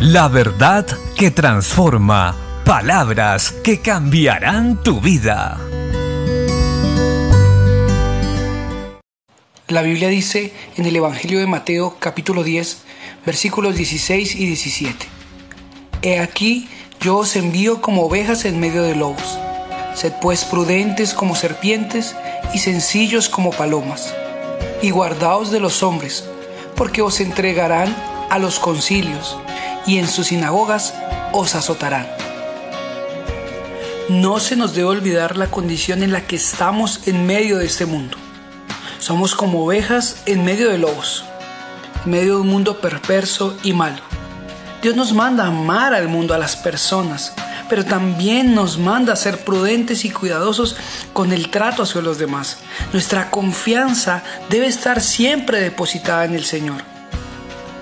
La verdad que transforma. Palabras que cambiarán tu vida. La Biblia dice en el Evangelio de Mateo capítulo 10 versículos 16 y 17. He aquí yo os envío como ovejas en medio de lobos. Sed pues prudentes como serpientes y sencillos como palomas. Y guardaos de los hombres, porque os entregarán a los concilios y en sus sinagogas os azotarán. No se nos debe olvidar la condición en la que estamos en medio de este mundo. Somos como ovejas en medio de lobos, en medio de un mundo perverso y malo. Dios nos manda amar al mundo, a las personas, pero también nos manda ser prudentes y cuidadosos con el trato hacia los demás. Nuestra confianza debe estar siempre depositada en el Señor.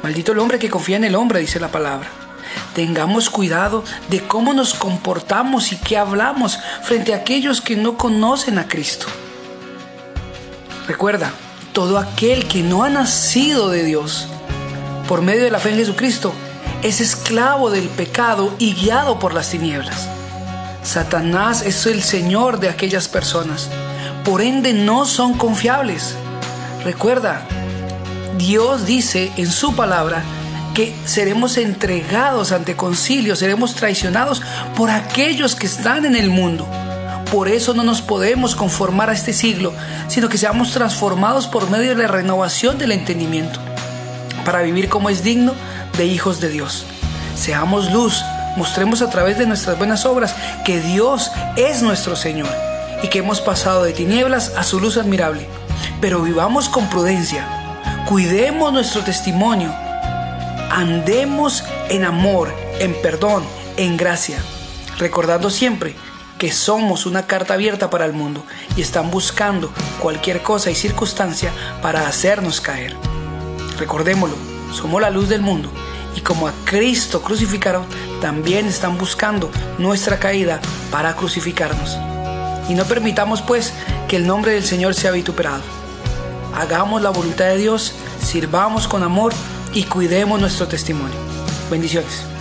Maldito el hombre que confía en el hombre, dice la palabra. Tengamos cuidado de cómo nos comportamos y qué hablamos frente a aquellos que no conocen a Cristo. Recuerda, todo aquel que no ha nacido de Dios por medio de la fe en Jesucristo es esclavo del pecado y guiado por las tinieblas. Satanás es el Señor de aquellas personas. Por ende no son confiables. Recuerda, Dios dice en su palabra que seremos entregados ante concilio, seremos traicionados por aquellos que están en el mundo. Por eso no nos podemos conformar a este siglo, sino que seamos transformados por medio de la renovación del entendimiento, para vivir como es digno de hijos de Dios. Seamos luz, mostremos a través de nuestras buenas obras que Dios es nuestro Señor y que hemos pasado de tinieblas a su luz admirable. Pero vivamos con prudencia, cuidemos nuestro testimonio, andemos en amor, en perdón, en gracia, recordando siempre que somos una carta abierta para el mundo y están buscando cualquier cosa y circunstancia para hacernos caer. Recordémoslo, somos la luz del mundo y como a Cristo crucificaron, también están buscando nuestra caída para crucificarnos. Y no permitamos pues que el nombre del Señor sea vituperado. Hagamos la voluntad de Dios, sirvamos con amor y cuidemos nuestro testimonio. Bendiciones.